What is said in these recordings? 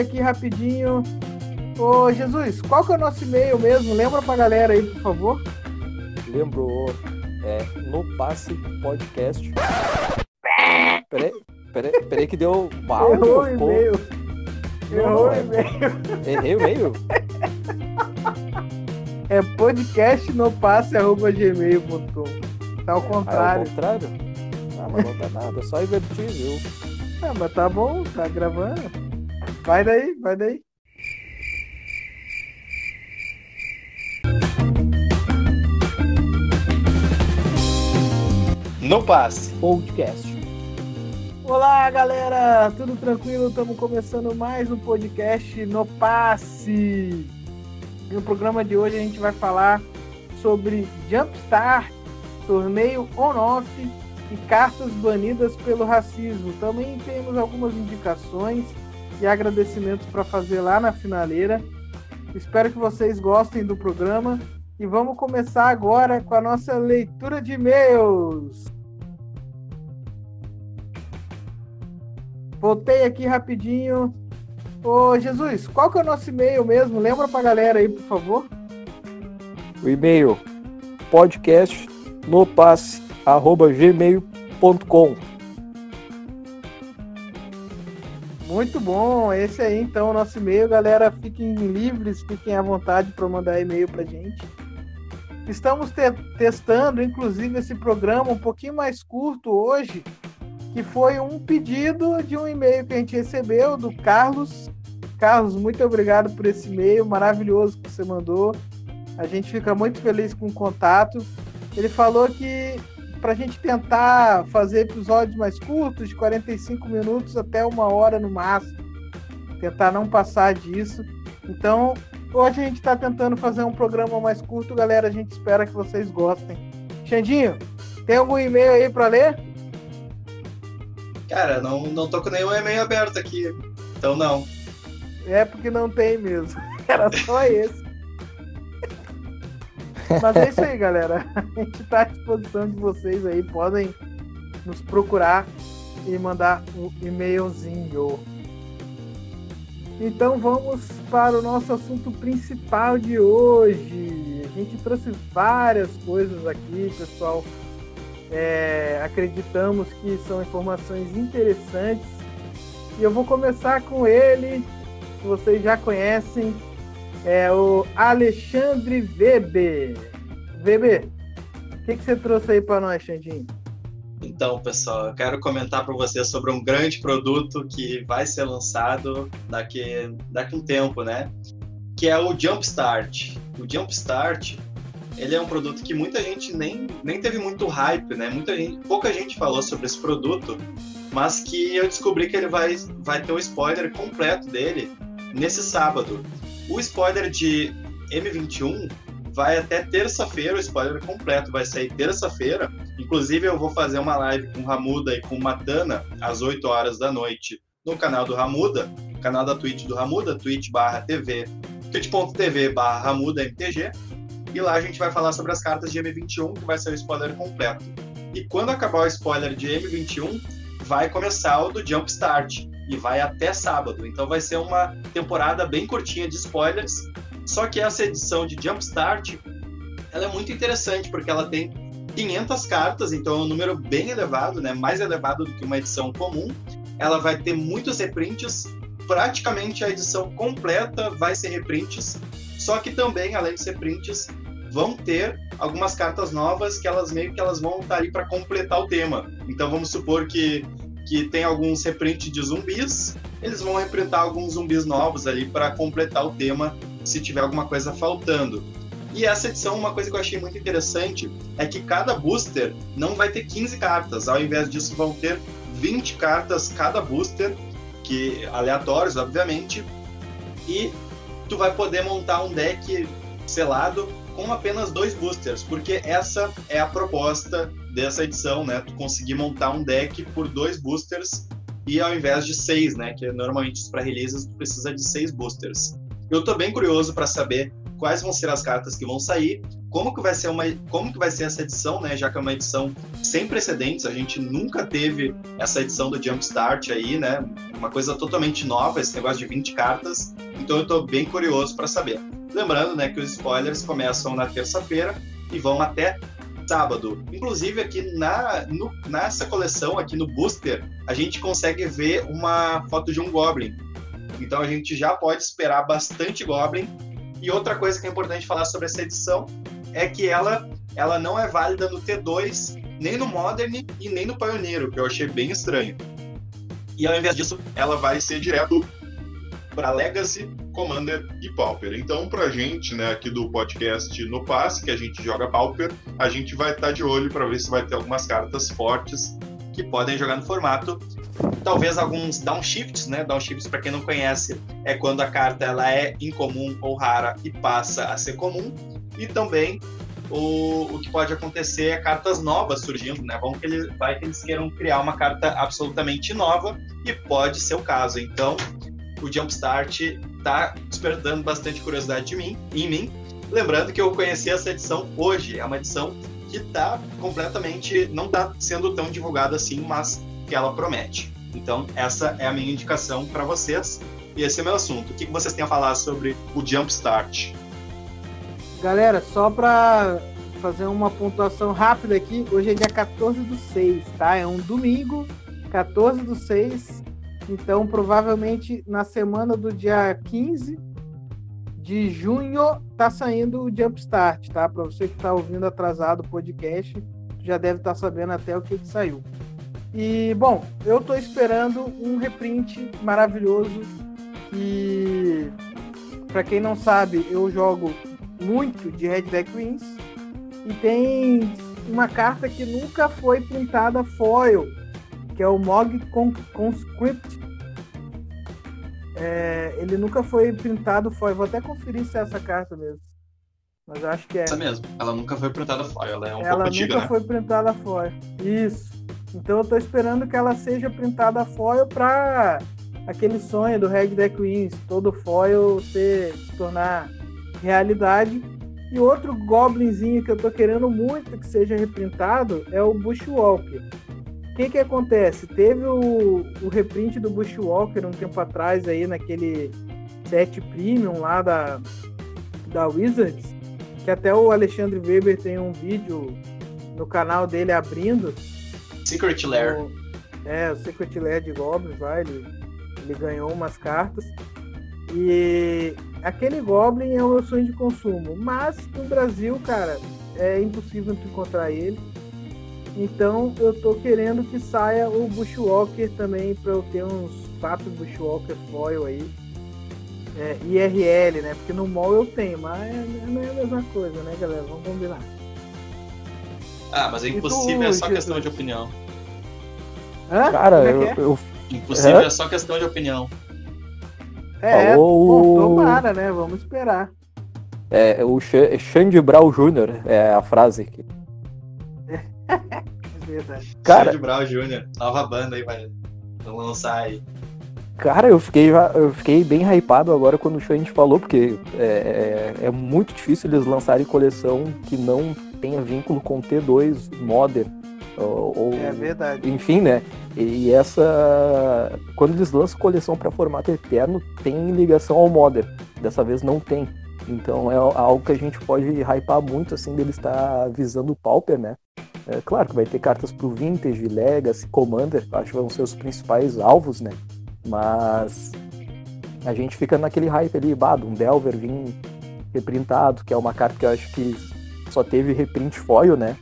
aqui rapidinho. Ô Jesus, qual que é o nosso e-mail mesmo? Lembra pra galera aí, por favor? Lembro, é no passe podcast. Peraí, peraí, peraí que deu mal. Errou o e-mail. Errou o e-mail. Errei o e-mail? É podcast no passe arroba gmail.com. Tá ao contrário. Ah, ao contrário? Ah, mas não dá nada, só invertir, viu? Ah, mas tá bom, tá gravando. Vai daí, vai daí. No passe. Podcast. Olá, galera! Tudo tranquilo? Estamos começando mais um podcast no Passe. No programa de hoje a gente vai falar sobre Jumpstart, torneio on-off e cartas banidas pelo racismo. Também temos algumas indicações e agradecimentos para fazer lá na finaleira. Espero que vocês gostem do programa e vamos começar agora com a nossa leitura de e-mails. Voltei aqui rapidinho. Ô Jesus, qual que é o nosso e-mail mesmo? Lembra pra galera aí, por favor. O e-mail podcast no passe arroba gmail.com Muito bom, esse aí então o nosso e-mail, galera. Fiquem livres, fiquem à vontade para mandar e-mail pra gente. Estamos te testando, inclusive, esse programa um pouquinho mais curto hoje, que foi um pedido de um e-mail que a gente recebeu do Carlos. Carlos, muito obrigado por esse e-mail maravilhoso que você mandou. A gente fica muito feliz com o contato. Ele falou que para a gente tentar fazer episódios mais curtos, de 45 minutos até uma hora no máximo, tentar não passar disso. Então, hoje a gente está tentando fazer um programa mais curto, galera. A gente espera que vocês gostem. Xandinho, tem algum e-mail aí para ler? Cara, não, não tô com nenhum e-mail aberto aqui. Então não. É porque não tem mesmo. Era só esse. Mas é isso aí, galera. A gente está à disposição de vocês aí. Podem nos procurar e mandar um e-mailzinho. Então vamos para o nosso assunto principal de hoje. A gente trouxe várias coisas aqui, pessoal. É, acreditamos que são informações interessantes. E eu vou começar com ele, que vocês já conhecem, é o Alexandre Weber. Weber, o que, que você trouxe aí para nós, Xandinho? Então, pessoal, eu quero comentar para vocês sobre um grande produto que vai ser lançado daqui, daqui um tempo, né? Que é o Jumpstart. O Jumpstart ele é um produto que muita gente nem, nem teve muito hype, né? Muita gente, pouca gente falou sobre esse produto, mas que eu descobri que ele vai, vai ter um spoiler completo dele nesse sábado. O spoiler de M21 vai até terça-feira, o spoiler completo vai sair terça-feira. Inclusive, eu vou fazer uma live com Ramuda e com Matana às 8 horas da noite no canal do Ramuda, canal da Twitch do Ramuda, twitch.tv, twitch.tv barra Ramuda e lá a gente vai falar sobre as cartas de M21, que vai ser o spoiler completo. E quando acabar o spoiler de M21, vai começar o do Jumpstart, e vai até sábado. Então vai ser uma temporada bem curtinha de spoilers. Só que essa edição de Jumpstart, ela é muito interessante, porque ela tem 500 cartas, então é um número bem elevado, né? mais elevado do que uma edição comum. Ela vai ter muitos reprints, praticamente a edição completa vai ser reprints, só que também, além de ser prints, vão ter algumas cartas novas que elas meio que elas vão estar aí para completar o tema. Então vamos supor que que tem alguns reprints de zumbis, eles vão reprintar alguns zumbis novos ali para completar o tema se tiver alguma coisa faltando. E essa edição, uma coisa que eu achei muito interessante é que cada booster não vai ter 15 cartas, ao invés disso vão ter 20 cartas cada booster, que aleatórios, obviamente, e tu vai poder montar um deck selado com apenas dois boosters, porque essa é a proposta dessa edição, né? Tu conseguir montar um deck por dois boosters e ao invés de seis, né? Que normalmente para releases tu precisa de seis boosters. Eu tô bem curioso para saber quais vão ser as cartas que vão sair, como que vai ser uma, como que vai ser essa edição, né? Já que é uma edição sem precedentes, a gente nunca teve essa edição do Jumpstart aí, né? Uma coisa totalmente nova, esse negócio de 20 cartas. Então eu estou bem curioso para saber. Lembrando, né, que os spoilers começam na terça-feira e vão até sábado. Inclusive aqui na no, nessa coleção aqui no booster, a gente consegue ver uma foto de um Goblin. Então a gente já pode esperar bastante Goblin. E outra coisa que é importante falar sobre essa edição é que ela, ela não é válida no T2, nem no Modern e nem no Pioneiro, que eu achei bem estranho. E ao invés disso, ela vai ser direto para Legacy, Commander e Pauper. Então, pra gente, né, aqui do podcast No Passe, que a gente joga Pauper, a gente vai estar tá de olho para ver se vai ter algumas cartas fortes que podem jogar no formato. Talvez alguns downshifts, né? Downshifts, para quem não conhece, é quando a carta ela é incomum ou rara e passa a ser comum. E também o, o que pode acontecer é cartas novas surgindo, né? Vão que eles, vai que eles queiram criar uma carta absolutamente nova e pode ser o caso. Então, o Jumpstart está despertando bastante curiosidade de mim, em mim. Lembrando que eu conheci essa edição hoje, é uma edição que está completamente, não está sendo tão divulgada assim, mas que ela promete. Então, essa é a minha indicação para vocês. E esse é o meu assunto. O que vocês têm a falar sobre o Jumpstart? Galera, só para fazer uma pontuação rápida aqui, hoje é dia 14 do 6, tá? É um domingo, 14 do 6. Então, provavelmente na semana do dia 15 de junho tá saindo o Jumpstart, tá? Para você que está ouvindo atrasado o podcast, já deve estar tá sabendo até o que, que saiu. E, bom, eu tô esperando um reprint maravilhoso e para quem não sabe, eu jogo muito de Red Deck Wings e tem uma carta que nunca foi pintada foil, que é o Mog Conscript. É, ele nunca foi pintado foil. Vou até conferir se é essa carta mesmo. Mas acho que é. Essa mesmo. Ela nunca foi printada foil. Ela é um ela pouco antiga, nunca né? foi printada foil. Isso. Então eu tô esperando que ela seja printada foil para aquele sonho do Red Deck Wings, todo foil ser, se tornar realidade. E outro goblinzinho que eu tô querendo muito que seja reprintado é o Bushwalker. O que que acontece? Teve o, o reprint do Bushwalker um tempo atrás aí naquele set premium lá da, da Wizards, que até o Alexandre Weber tem um vídeo no canal dele abrindo. Secret Lair. O, é, o Secret Lair de Goblins, vai, ele, ele ganhou umas cartas. E aquele Goblin é o meu sonho de consumo. Mas no Brasil, cara, é impossível encontrar ele. Então eu tô querendo que saia o Bushwalker também para eu ter uns quatro Bushwalker foil aí. É, IRL, né? Porque no mall eu tenho, mas não é a mesma coisa, né, galera? Vamos combinar. Ah, mas é impossível, é só questão de opinião. Hã? Cara, é eu, que é? eu- Impossível É? é só questão de opinião. É, Falou o- tomara, né? Vamos esperar. é, o Xa- Xande Brau Jr. é a frase aqui. É verdade. Cara, Xande Brown Jr., nova banda aí, vai lançar aí. Cara, eu fiquei, eu fiquei bem hypado agora quando o Xande falou, porque é, é, é muito difícil eles lançarem coleção que não tenha vínculo com T2 Modern. Ou, ou- É verdade. enfim, né? E essa. Quando eles lançam coleção para formato eterno, tem ligação ao Modern. Dessa vez não tem. Então é algo que a gente pode hypar muito, assim, dele estar visando o Pauper, né? É claro que vai ter cartas pro Vintage, Legacy, Commander, acho que vão ser os principais alvos, né? Mas a gente fica naquele hype ali, bah, de um Delver vir reprintado, que é uma carta que eu acho que só teve reprint foil, né?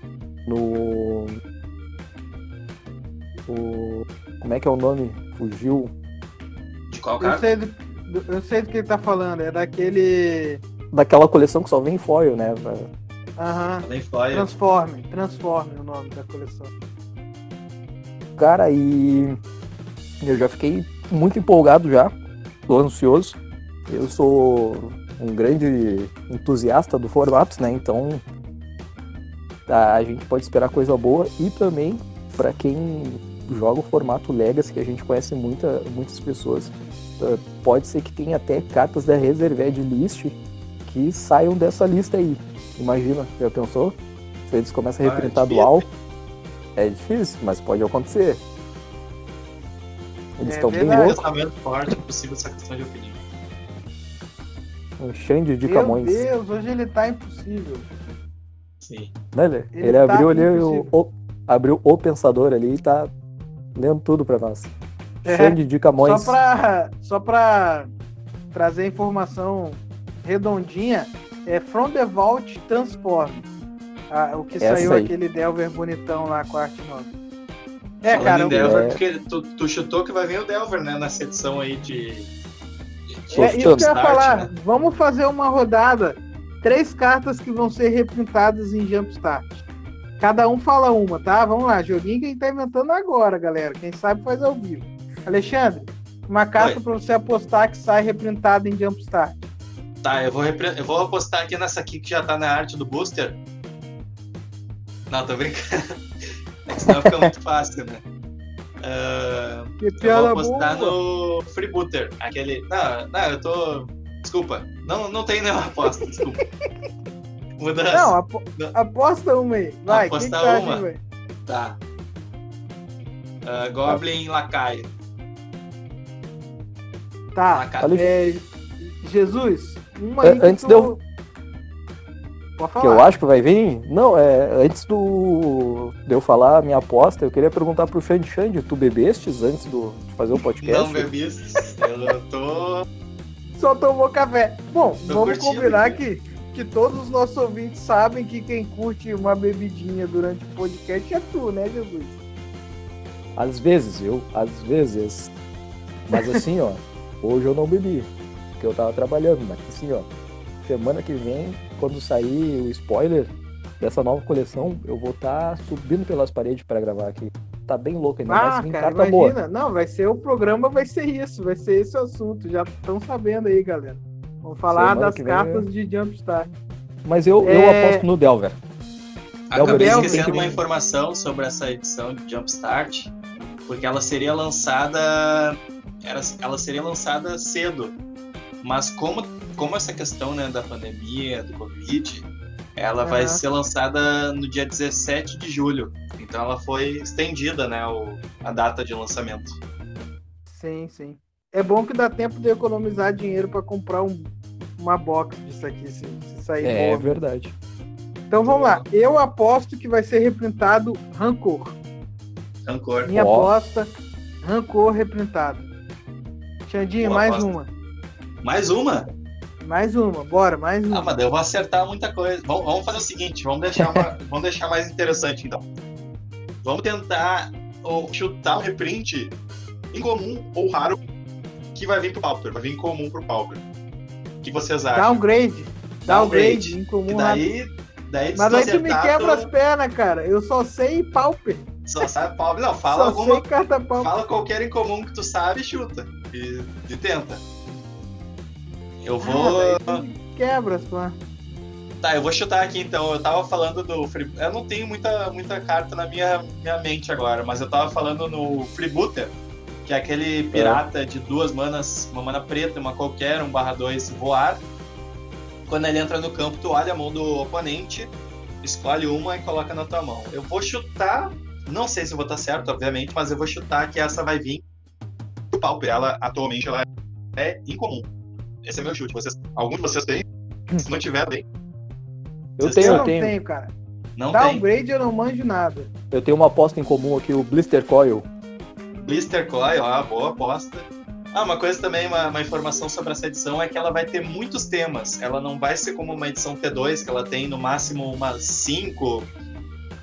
No. O. Como é que é o nome? Fugiu. De qual Eu cara? sei, do, do- eu sei do que ele tá falando. É daquele. Daquela coleção que só vem foil, né? Aham. Foi. Transforme. Transforme o nome da coleção. Cara, e eu já fiquei muito empolgado já, tô ansioso. Eu sou um grande entusiasta do formato, né? Então tá, a gente pode esperar coisa boa e também para quem joga o formato Legacy, que a gente conhece muita, muitas pessoas, eh, pode ser que tenha até cartas da Reserved List que saiam dessa lista aí. Imagina, já pensou? Se eles começam a Ah, reprintar devia dual, é difícil, mas pode acontecer. Eles É estão bem verdade. loucos. pensamento forte possível essa questão de opinião. Um Xande de Meu Camões. Deus, hoje ele tá impossível. Sim. Né, ele, Ele ele tá abriu ali o, o- abriu o pensador ali e tá lendo tudo pra nós. É, Xande de Camões. Só pra, só pra trazer informação redondinha, é From the Vault Transform. Ah, o que Essa saiu aí. aquele Delver bonitão lá com a arte nova. É, Falando cara, Delver, é- porque tu, tu chutou que vai vir o Delver, né? Nessa edição aí de. de é isso que eu ia Jumpstart, falar. né? Vamos fazer uma rodada. Três cartas que vão ser reprintadas em Jumpstart. Cada um fala uma, tá? Vamos lá, joguinho que a gente tá inventando agora, galera. Quem sabe faz ao vivo. Alexandre, uma carta pra você apostar que sai reprintada em Jumpstart. Tá, eu vou, eu vou apostar aqui nessa aqui que já tá na arte do booster. Não, tô brincando. É senão fica muito fácil, né? Ah, Que eu vou piada apostar boa. no Freebooter. Aquele. Não, não, eu tô. Desculpa. Não, não tem nenhuma aposta, desculpa. Mudança. Não, apo- Não. aposta uma aí. Vai, Aposta que tá uma. Tá. Ah, Goblin Lacaio. Tá. Lacaio. É, Jesus, uma É, aí que antes tu... de eu- Pode que eu acho que vai vir. Não, é. Antes do. De eu falar a minha aposta, eu queria perguntar pro Xande Xande, tu bebestes antes do, de fazer o podcast? Não bebi. Eu tô. Só tomou café. Bom, Tô vamos curtindo combinar que, que todos os nossos ouvintes sabem que quem curte uma bebidinha durante o podcast é tu, né, Jesus? Às vezes, viu? Às vezes. Mas assim, ó, hoje eu não bebi, porque eu tava trabalhando, mas assim, ó, semana que vem, quando sair o spoiler dessa nova coleção, eu vou estar subindo pelas paredes pra gravar aqui. Tá bem louco ainda, Ah, mas vem cara, carta boa. imagina. Não, vai ser o programa, vai ser isso, vai ser esse o assunto. Já estão sabendo aí, galera. Vamos falar Semana das vem, cartas de Jumpstart. Mas eu, eu É. aposto no Delver. Acabei Delver, esquecendo uma informação sobre essa edição de Jumpstart, porque ela seria lançada. Era, ela seria lançada cedo. Mas como, como essa questão né, da pandemia, do Covid, ela vai Aham. ser lançada no dia 17 de julho. Então ela foi estendida, né, o, a data de lançamento. Sim, sim. É bom que dá tempo de economizar dinheiro para comprar um- uma box disso aqui, se, se sair É boa. verdade. Então vamos lá. Eu aposto que vai ser reprintado Rancor. Rancor. Minha Ó. aposta, Rancor reprintado. Xandinho, Boa mais aposta. uma. Mais uma? Mais uma, bora, mais uma. Ah, mas eu vou acertar muita coisa. Vamos, vamos fazer o seguinte, vamos deixar, uma- vamos deixar mais interessante então. Vamos tentar ou, chutar um reprint incomum ou raro que vai vir pro Pauper, vai vir incomum pro Pauper. O que vocês acham? Downgrade. Downgrade, Downgrade. Incomum. daí, daí Mas aí tu me quebra as pernas, cara. Eu só sei Pauper. Só sabe Pauper. Não, fala Só alguma sei carta Pauper. Fala qualquer incomum que tu sabe e chuta. E, e tenta. Eu vou. Ah, daí tu me quebra as pernas. Tá, eu vou chutar aqui então. Eu tava falando do Free... Eu não tenho muita, muita carta na minha, minha mente agora, mas eu tava falando no Freebooter, que é aquele pirata de duas manas, uma mana preta, uma qualquer, um barra 2 voar. Quando ele entra no campo, tu olha a mão do oponente, escolhe uma e coloca na tua mão. Eu vou chutar, não sei se eu vou estar certo, obviamente, mas eu vou chutar que essa vai vir do Pauper. Ela, atualmente, ela é incomum. Esse é meu chute. Vocês, algum de vocês tem? Se não tiver, bem. Eu tenho, eu eu não tenho. tenho, cara. Não tem. Downgrade eu não manjo nada. Eu tenho uma aposta em comum aqui, o Blister Coil. Blister Coil, ó, boa aposta. Ah, uma coisa também, uma, uma informação sobre essa edição é que ela vai ter muitos temas. Ela não vai ser como uma edição T2, que ela tem no máximo umas cinco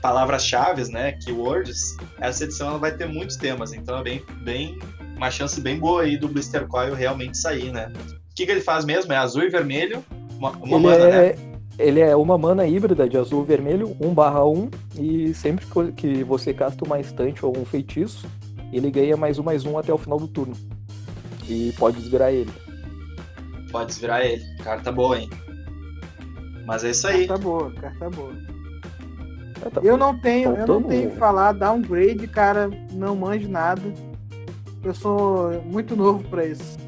palavras-chave, né? Keywords. Essa edição ela vai ter muitos temas, então é bem, bem uma chance bem boa aí do Blister Coil realmente sair, né? O que, que ele faz mesmo? É azul e vermelho, uma, uma Ele mana, né? é, ele é uma mana híbrida de azul e vermelho, 1 barra 1, e sempre que- você casta uma estante ou um feitiço, ele ganha mais um mais um até o final do turno. E pode desvirar ele. Pode desvirar ele. Carta boa, hein? Mas é isso aí. Carta boa, carta boa. Ah, tá. Eu não tenho, eu não Faltando- tenho que falar downgrade, cara, não manjo nada. Eu sou muito novo pra isso.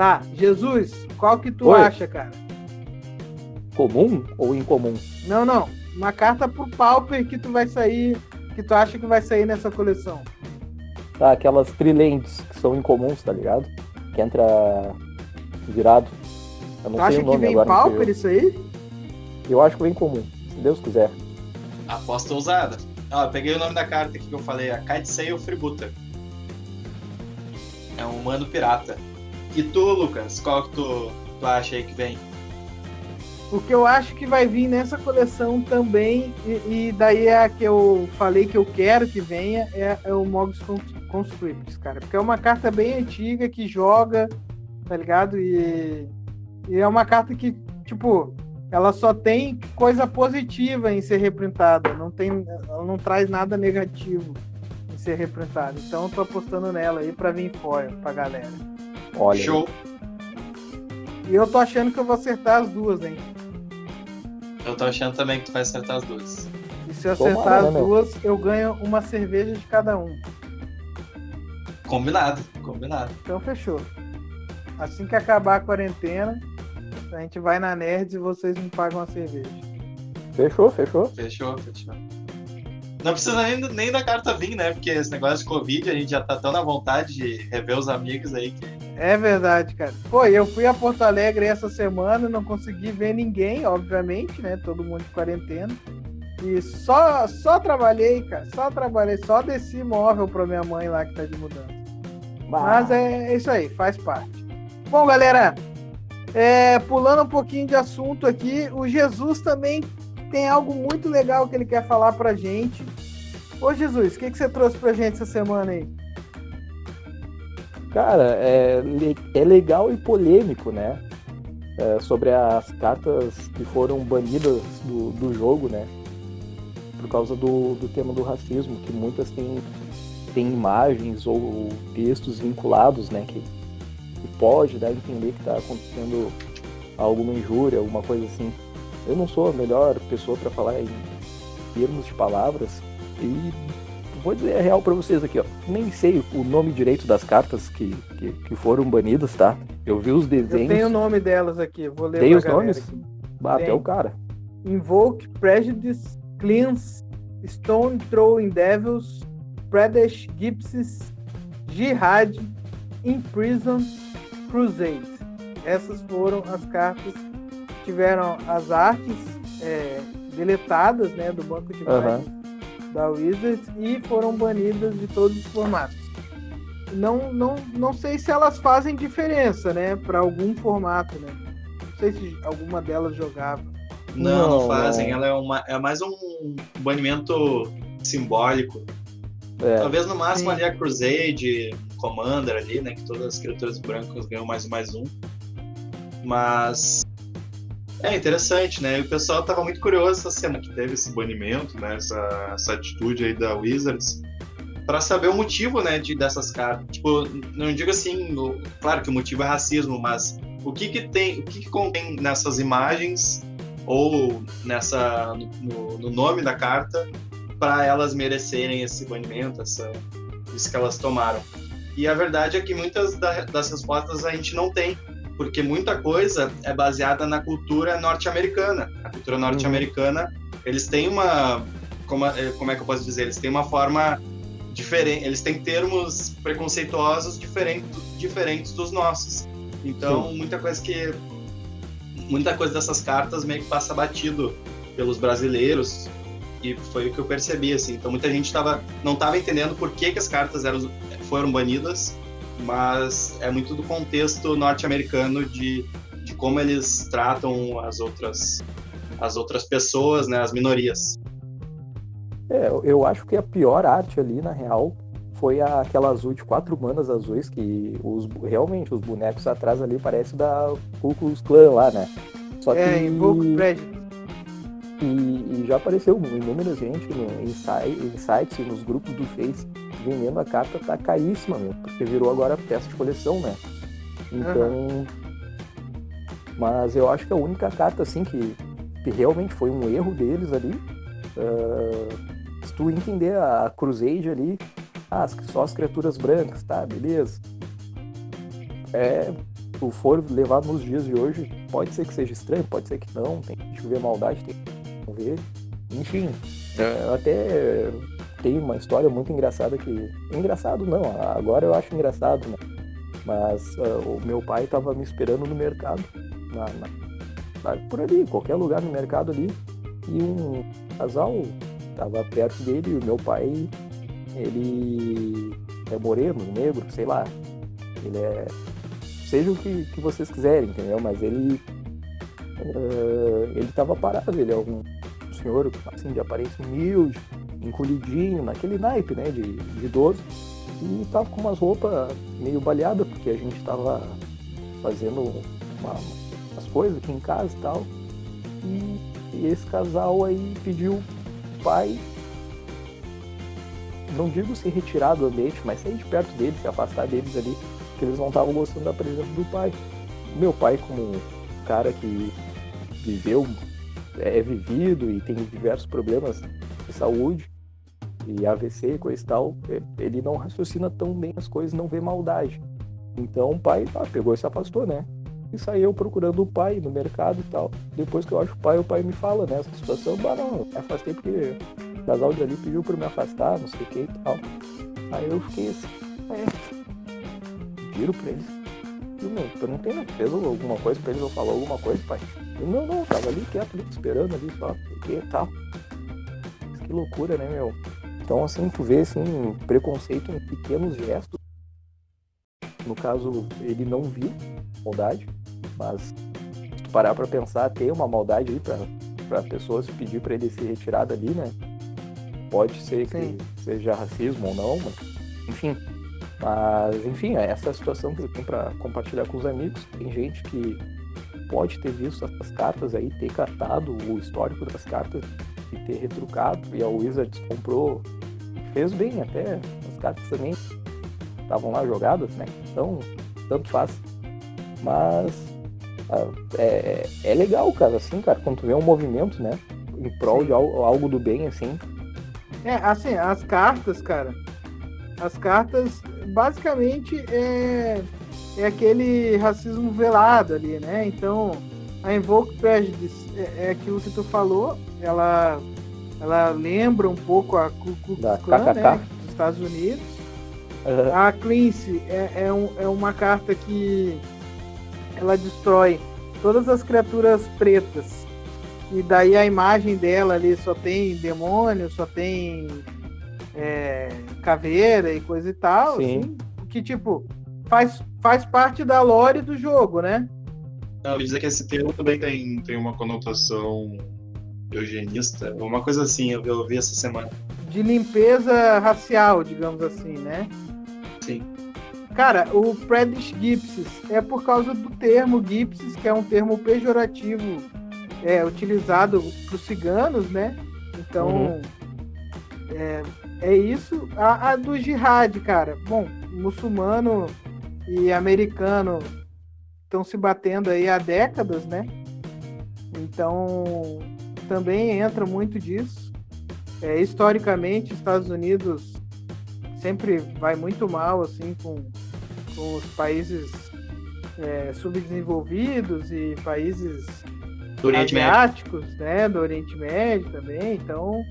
Tá, Jesus, qual que tu Oi. acha, cara? Comum ou incomum? Não, não. Uma carta pro Pauper que tu vai sair, que tu acha que vai sair nessa coleção. Tá, aquelas trilands que são incomuns, tá ligado? Que entra virado. Eu não Tu sei acha o que nome vem agora. Pauper isso aí? eu. acho que vem comum, se Deus quiser. Aposta ousada. Ó, eu peguei o nome da carta aqui que eu falei, a Kitesail Freebooter. É um humano pirata. E tu, Lucas, qual que tu, tu acha aí que vem? O que eu acho que vai vir nessa coleção também, e, e daí é a que eu falei que eu quero que venha, é, é o Mogs Con- Conscripts, cara. Porque é uma carta bem antiga que joga, tá ligado? E, e é uma carta que, tipo, ela só tem coisa positiva em ser reprintada. Não tem, ela não traz nada negativo em ser reprintada. Então eu tô apostando nela aí pra vir foil pra galera. Olha, Show. E eu tô achando que eu vou acertar as duas, hein? Eu tô achando também que tu vai acertar as duas. E se eu Tomara, acertar né, as meu? duas, eu ganho uma cerveja de cada um. Combinado, combinado. Então fechou. Assim que acabar a quarentena, a gente vai na Nerds e vocês me pagam a cerveja. fechou, fechou. Fechou, fechou. Não precisa nem, nem da carta vir, né? Porque esse negócio de Covid, a gente já tá tão na vontade de rever os amigos aí que É verdade, cara. Pô, eu fui a Porto Alegre essa semana, não consegui ver ninguém, obviamente, né? Todo mundo de quarentena. E só, só trabalhei, cara. Só trabalhei, só desci móvel pra minha mãe lá que tá de mudança. Mas é isso aí, faz parte. Bom, galera, é, pulando um pouquinho de assunto aqui, o Jesus também tem algo muito legal que ele quer falar pra gente. Ô Jesus, o que, que você trouxe pra gente essa semana aí? Cara, é, é legal e polêmico, né? É, sobre as cartas que foram banidas do, do jogo, né? Por causa do, do tema do racismo, que muitas têm, têm imagens ou textos vinculados, né? Que, que pode dar a entender que está acontecendo alguma injúria, alguma coisa assim. Eu não sou a melhor pessoa para falar em termos de palavras e vou dizer a real pra vocês aqui, ó. Nem sei o nome direito das cartas que, que, que foram banidas, tá? Eu vi os Eu desenhos. tenho o nome delas aqui, vou ler Tem os nomes? aqui. Tem. o cara. Invoke, Prejudice, Cleanse, Stone Throwing Devils, Pradesh Gypsies, Jihad, Imprison, Crusade. Essas foram as cartas que tiveram as artes é, deletadas né, do banco de Aham. imagens da Wizards e foram banidas de todos os formatos. Não, não, não sei se elas fazem diferença, né, para algum formato, né? Não sei se alguma delas jogava. Não, não, Não, fazem. Ela é, uma, é mais um banimento simbólico. É, Talvez no máximo Sim. ali a Crusade, Commander ali, né? Que todas as criaturas brancas ganham mais um mais um. Mas é interessante, né? O pessoal tava muito curioso essa semana que teve esse banimento, né? Essa, essa atitude aí da Wizards. Pra saber o motivo, né, de, dessas cartas. Tipo, não digo assim, claro que o motivo é racismo, mas o que que tem, o que que contém nessas imagens ou nessa no, no nome da carta para elas merecerem esse banimento, essa, isso que elas tomaram. E a verdade é que muitas da- das respostas a gente não tem, porque muita coisa é baseada na cultura norte-americana. A cultura norte-americana, eles têm uma, como, é- como é que eu posso dizer, eles têm uma forma diferente, eles têm termos preconceituosos diferentes, diferentes dos nossos. Então, muita coisa que muita coisa dessas cartas meio que passa batido pelos brasileiros e foi o que eu percebi assim. Então muita gente tava, não estava entendendo por que, que as cartas eram, foram banidas, mas é muito do contexto norte-americano de, de como eles tratam as outras as outras pessoas, né, as minorias. é, eu- eu acho que a pior arte ali, na real, foi a- aquela azul de quatro manas azuis, que os, realmente os bonecos atrás ali parecem da Ku Klux Klan lá, né? Só que É, Invoke Prejudice. E, e já apareceu inúmeras gente no, em, si- em sites e nos grupos do Face vendendo a carta tá caríssima, meu, porque virou agora peça de coleção, né? Então. Mas eu acho que a única carta assim que, que realmente foi um erro deles ali. ah, se tu entender a Crusade ali, ah, as- só as criaturas brancas, tá, beleza. É, tu for levar nos dias de hoje, pode ser que seja estranho, pode ser que não, tem que ver maldade, tem que ver. Enfim, é, até tem uma história muito engraçada que. Engraçado não, agora eu acho engraçado, né? Mas uh, o meu pai estava me esperando no mercado, na, na, por ali, qualquer lugar no mercado ali, e um casal estava perto dele e o meu pai, ele é moreno, negro, sei lá. Ele é. Seja o que, que vocês quiserem, entendeu? Mas ele. Uh, ele estava parado, ele é um senhor assim, de aparência humilde, encolhidinho, naquele naipe, né, de, de idoso. E tava com umas roupas meio baleadas, porque a gente tava fazendo uma, coisas aqui em casa e tal. E, e esse casal aí pediu pai, não digo se retirar do ambiente, mas sair de perto deles, se afastar deles ali, porque eles não estavam gostando da presença do pai. Meu pai, como um cara que viveu, é vivido e tem diversos problemas de saúde, e AVC coisa e tal, ele não raciocina tão bem as coisas, não vê maldade. Então o pai ah, pegou e se afastou, né? E saiu procurando o pai no mercado e tal. Depois que eu acho o pai, o pai me fala né, situação, bah não, eu me afastei porque o casal de ali pediu pra me afastar, não sei o que e tal. Aí eu fiquei assim, é. Tiro pra eles. Eu não, perguntei, né? Fez alguma coisa pra eles ou falou alguma coisa, pai? Eu, não, não, tava ali quieto, ali, esperando ali só, o que e tal. Que loucura, né, meu? Então, assim, tu vê, assim, preconceito em pequenos gestos. No caso, ele não viu maldade, mas se tu parar pra pensar, tem uma maldade aí pra, pra pessoa se pedir pra ele se retirar dali, né? Pode ser que Sim. seja racismo ou não, mas, enfim. Mas, enfim, é essa situação que eu tenho pra compartilhar com os amigos. Tem gente que pode ter visto essas cartas aí, ter catado o histórico das cartas e ter retrucado. E a Wizards comprou fez bem até. As cartas também estavam lá jogadas, né? Então, tanto faz. Mas é, é legal, cara, assim, cara, quando tu vê um movimento, né? Em prol Sim. de algo, algo do bem, assim. É, assim, as cartas, cara. As cartas, basicamente, é, é aquele racismo velado ali, né? Então, a Invoke Prejudice é, é aquilo que tu falou, ela ela lembra um pouco a Ku Klux Klan, né, dos Estados Unidos. Uhum. A Cleanse é, é, um, é uma carta que ela destrói todas as criaturas pretas. E daí a imagem dela ali só tem demônio, só tem é, caveira e coisa e tal. Sim. Assim, que, tipo, faz, faz parte da lore do jogo, né? Não, dizer que esse termo também tem, tem uma conotação eugenista, uma coisa assim, eu, eu vi essa semana. De limpeza racial, digamos assim, né? Sim. Cara, o Predish Gypsies é por causa do termo Gypsies, que é um termo pejorativo é, utilizado para os ciganos, né? Então, uhum. é, é isso. A, a, do jihad, cara. Bom, muçulmano e americano estão se batendo aí há décadas, né? Então, também entra muito disso. É, historicamente, Estados Unidos sempre vai muito mal assim com, com os países é, subdesenvolvidos e países do asiáticos, Médio. né, do Oriente Médio também. Então,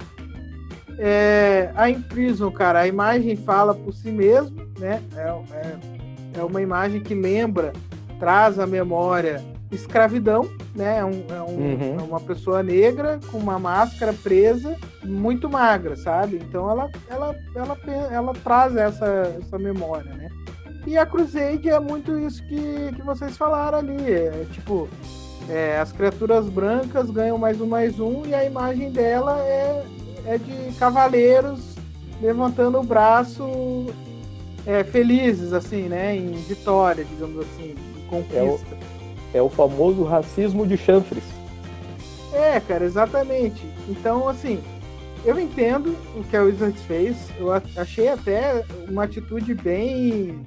é, a Imprison, cara, a imagem fala por si mesmo, né? É, é, é uma imagem que lembra, traz a memória escravidão, né? É, um, é, um, uhum. é, uma pessoa negra com uma máscara presa, muito magra, sabe? Então ela, ela, ela, ela, ela traz essa, essa memória, né? E a Crusade é muito isso que, que vocês falaram ali. É, tipo, é, as criaturas brancas ganham mais um, mais um, e a imagem dela é, é de cavaleiros levantando o braço é, felizes, assim, né? Em vitória, digamos assim, em conquista. É o é o famoso racismo de chanfres. É, cara, exatamente. Então, assim, eu entendo o que a Wizards fez. Eu achei até uma atitude bem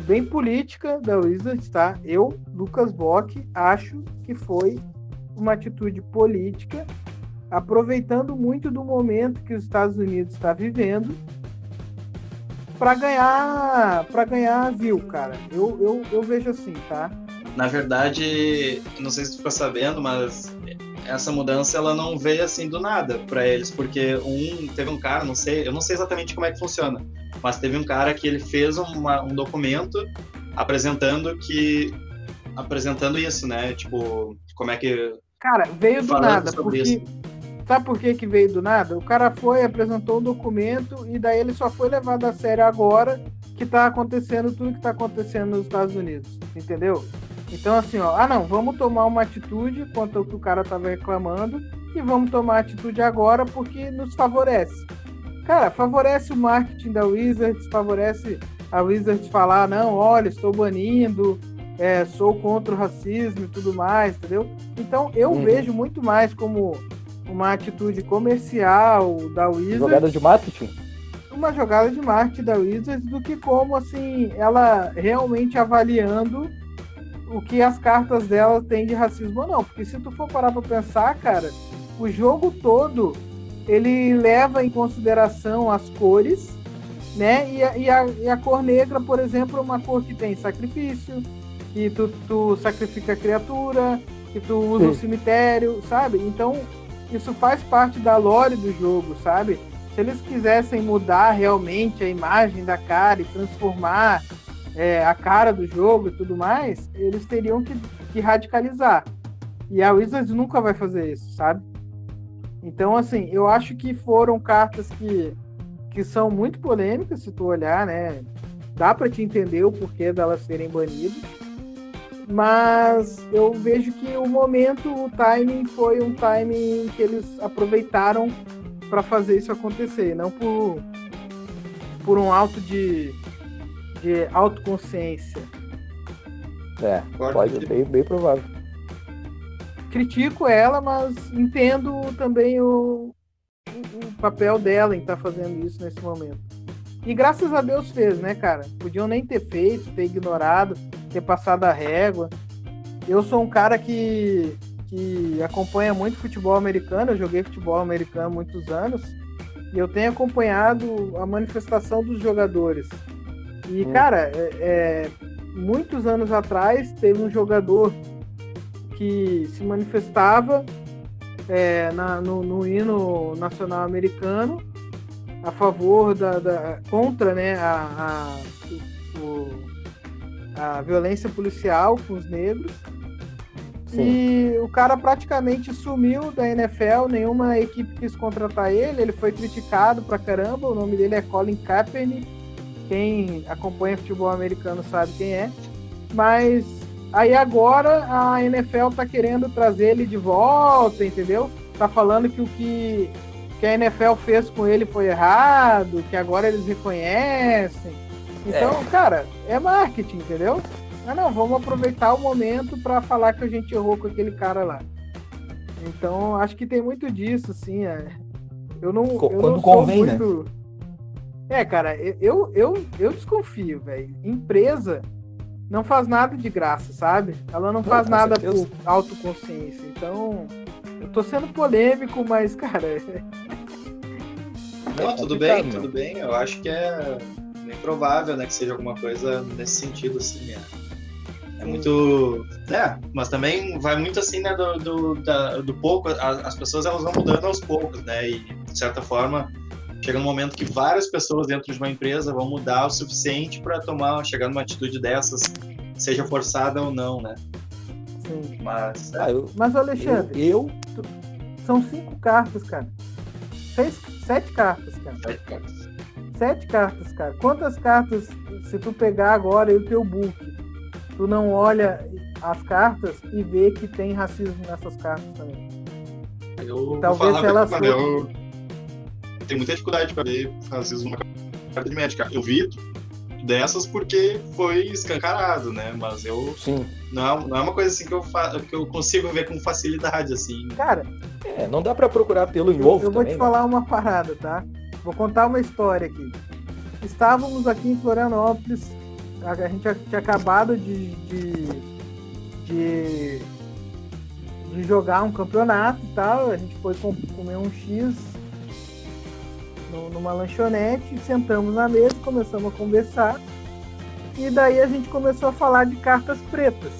bem política da Wizards, tá? Eu, Lucas Bock, acho que foi uma atitude política, aproveitando muito do momento que os Estados Unidos está vivendo para ganhar para ganhar view, cara. Eu, eu, eu vejo assim, tá? Na verdade, não sei se tu ficou sabendo, mas essa mudança ela não veio assim do nada para eles, porque um teve um cara, não sei, eu não sei exatamente como é que funciona, mas teve um cara que ele fez uma, um documento apresentando que apresentando isso, né? Tipo, como é que Cara, veio do nada, porque isso. Sabe por que, que veio do nada? O cara foi, apresentou um documento e daí ele só foi levado a sério agora que tá acontecendo tudo que tá acontecendo nos Estados Unidos. Entendeu? Então, assim, ó, ah não, vamos tomar uma atitude quanto o cara tava reclamando e vamos tomar atitude agora porque nos favorece. Cara, favorece o marketing da Wizards, favorece a Wizards falar, não, olha, estou banindo, é, sou contra o racismo e tudo mais, entendeu? Então eu uhum. vejo muito mais como uma atitude comercial da Wizards. Jogada de marketing? Uma jogada de marketing da Wizards do que como assim ela realmente avaliando o que as cartas dela têm de racismo ou não. Porque se tu for parar pra pensar, cara, o jogo todo ele leva em consideração as cores, né? E a, e a, e a cor negra, por exemplo, é uma cor que tem sacrifício, que tu, tu sacrifica a criatura, que tu usa o um cemitério, sabe? Então isso faz parte da lore do jogo, sabe? Se eles quisessem mudar realmente a imagem da cara e transformar é, a cara do jogo e tudo mais, eles teriam que, que radicalizar. E a Wizards nunca vai fazer isso, sabe? Então, assim, eu acho que foram cartas que, que são muito polêmicas, se tu olhar, né? Dá para te entender o porquê delas serem banidas mas eu vejo que o momento, o timing foi um timing que eles aproveitaram para fazer isso acontecer, não por, por um alto de, de autoconsciência. É, pode, bem, bem provável. Critico ela, mas entendo também o, o papel dela em estar tá fazendo isso nesse momento. E graças a Deus fez, né, cara? Podiam nem ter feito, ter ignorado ter passado a régua. Eu sou um cara que, que acompanha muito futebol americano, eu joguei futebol americano há muitos anos, e eu tenho acompanhado a manifestação dos jogadores. E, cara, é, é, muitos anos atrás teve um jogador que se manifestava é, na, no, no, hino nacional americano a favor da, da contra né, a, a o, a violência policial com os negros. Sim. E o cara praticamente sumiu da NFL, nenhuma equipe quis contratar ele, ele foi criticado pra caramba, o nome dele é Colin Kaepernick, quem acompanha futebol americano sabe quem é, mas aí agora a NFL tá querendo trazer ele de volta, entendeu? Tá falando que o que, que a NFL fez com ele foi errado, que agora eles reconhecem. Então, é. cara, é marketing, entendeu? Ah, não, vamos aproveitar o momento para falar que a gente errou com aquele cara lá. Então, acho que tem muito disso, sim. É. Eu não, eu Quando não convém, né? muito... né? É, cara, eu, eu, eu desconfio, velho. Empresa não faz nada de graça, sabe? Ela não, não faz nada certeza. por autoconsciência. Então, eu tô sendo polêmico, mas, cara. Não, tudo bem, tudo bem. Eu acho que é bem provável, né, que seja alguma coisa nesse sentido, assim, é, é muito, é, mas também vai muito assim, né, do, do, da, do pouco, as, as pessoas elas vão mudando aos poucos, né, e de certa forma chega um momento que várias pessoas dentro de uma empresa vão mudar o suficiente para tomar, chegar numa atitude dessas, seja forçada ou não, né. Sim. Mas, é. ah, eu, mas Alexandre, eu, eu... são cinco cartas, cara. Seis, sete cartas, cara. Sete cartas sete cartas, cara. Quantas cartas, se tu pegar agora o teu book, tu não olha as cartas e vê que tem racismo nessas cartas também? Eu Talvez elas. For... Tenho muita dificuldade para ver racismo numa carta de médica. Eu vi dessas porque foi escancarado, né? Mas eu. Sim. Não é, não é uma coisa assim que eu, fa... que eu consigo ver com facilidade, assim. Cara. É, não dá para procurar pelo em ovo. Eu, eu vou te né? falar uma parada, tá? Vou contar uma história aqui. Estávamos aqui em Florianópolis, a gente tinha acabado de, de, de, de jogar um campeonato e tal. A gente foi comer um X numa lanchonete, sentamos na mesa, começamos a conversar. E daí a gente começou a falar de cartas pretas.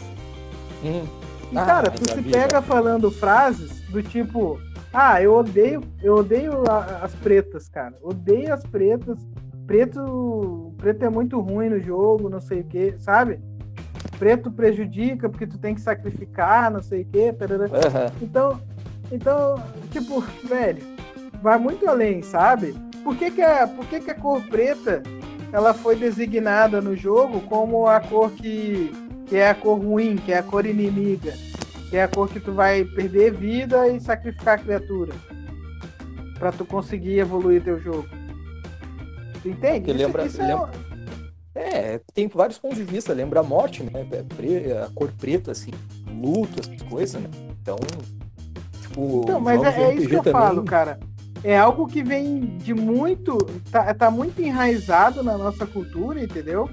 Hum. E, Ah, cara, tu se pega já. falando frases do tipo, ah, eu odeio, eu odeio as pretas, cara. Odeio as pretas. Preto, preto é muito ruim no jogo, não sei o que, sabe? Preto prejudica porque tu tem que sacrificar, não sei o que. Aham. Então, então, tipo, velho, vai muito além, sabe? Por que que a, por que que a cor preta ela foi designada no jogo como a cor que, que é a cor ruim, que é a cor inimiga, que é a cor que tu vai perder vida e sacrificar a criatura pra tu conseguir evoluir teu jogo. Tu entende? Que lembra- lembra- É, tem vários pontos de vista. Lembra a morte, né? É pre- A cor preta, assim, luto, essas coisas, né? Então, tipo. Então, mas é, é isso que eu também- falo, cara. É algo que vem de muito. Tá, tá muito enraizado na nossa cultura, entendeu?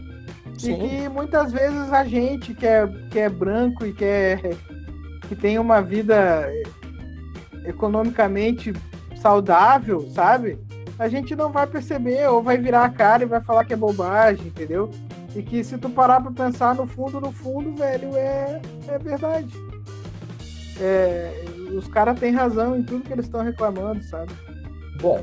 E Sim. que muitas vezes a gente que é, que é branco e que, é, que tem uma vida economicamente saudável, sabe? A gente não vai perceber ou vai virar a cara e vai falar que é bobagem, entendeu? E que se tu parar pra pensar no fundo, no fundo, velho, é, é verdade. É, os caras têm razão em tudo que eles estão reclamando, sabe? Bom,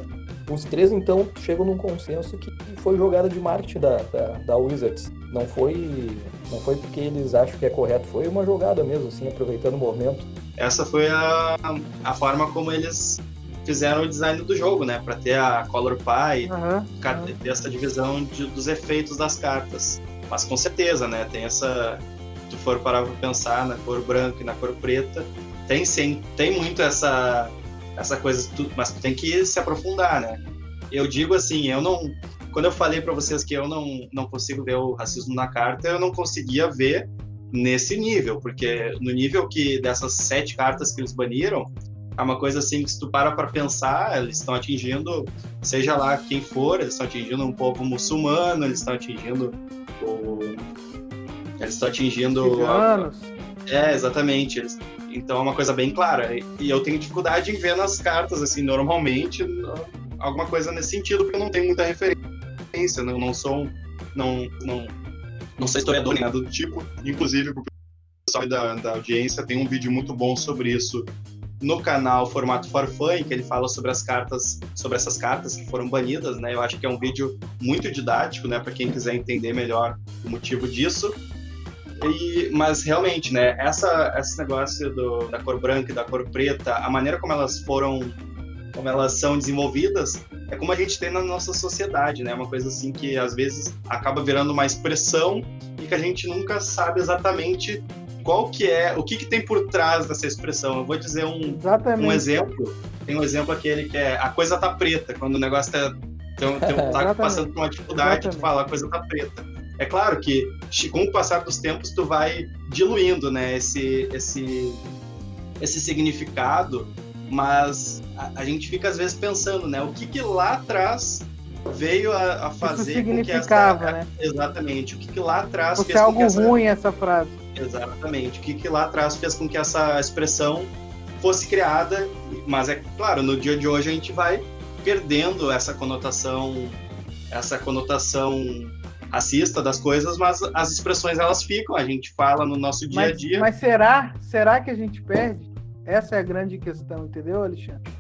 os três então chegam num consenso que foi jogada de marketing da, da, da Wizards. Não foi, não foi porque eles acham que é correto, foi uma jogada mesmo, assim, aproveitando o momento. Essa foi a, a forma como eles fizeram o design do jogo, né? Pra ter a Color Pie, Aham. ca- ter essa divisão de- dos efeitos das cartas. Mas com certeza, né? Tem essa. Se tu for parar pra pensar na cor branca e na cor preta, tem sim, tem muito essa, essa coisa, tu- mas tu tem que se aprofundar, né? Eu digo assim, eu não. Quando eu falei pra vocês que eu não, não consigo ver o racismo na carta, eu não conseguia ver nesse nível, porque no nível que dessas sete cartas que eles baniram, é uma coisa assim que se tu para pra pensar, eles estão atingindo, seja lá quem for, eles estão atingindo um povo muçulmano, eles estão atingindo o. Eles estão atingindo. Ciganos. É, exatamente. Eles- Então é uma coisa bem clara. E- eu tenho dificuldade em ver nas cartas, assim, normalmente, alguma coisa nesse sentido, porque eu não tenho muita referência, eu não sou. Não, não, não sou historiador nem nada do tipo. Inclusive, pro pessoal da, da audiência, tem um vídeo muito bom sobre isso no canal Formato For Fun, em que ele fala sobre as cartas, sobre essas cartas que foram banidas, né? Eu acho que é um vídeo muito didático, né, para quem quiser entender melhor o motivo disso. E, mas realmente, né, essa, esse negócio do, da cor branca e da cor preta, a maneira como elas foram, como elas são desenvolvidas, é como a gente tem na nossa sociedade, né? Uma coisa assim que às vezes acaba virando uma expressão e que a gente nunca sabe exatamente qual que é, o que, que tem por trás dessa expressão. Eu vou dizer um, Exatamente. um exemplo. Tem um exemplo aquele que é a coisa tá preta, quando o negócio tá, tem, tem, tá passando por uma dificuldade, tu fala a coisa tá preta. É claro que com o passar dos tempos tu vai diluindo, né, esse esse esse significado, mas a, a gente fica às vezes pensando, né, o que que lá atrás veio a, a Isso fazer com que significava, essa né? exatamente o que que lá atrás Fosse fez com algo que essa ruim essa frase. Exatamente. O que, que lá atrás fez com que essa expressão fosse criada, mas é claro, no dia de hoje a gente vai perdendo essa conotação, essa conotação racista das coisas, mas as expressões elas ficam, a gente fala no nosso dia a dia. mas será? Será que a gente perde? Essa é a grande questão, entendeu, Alexandre?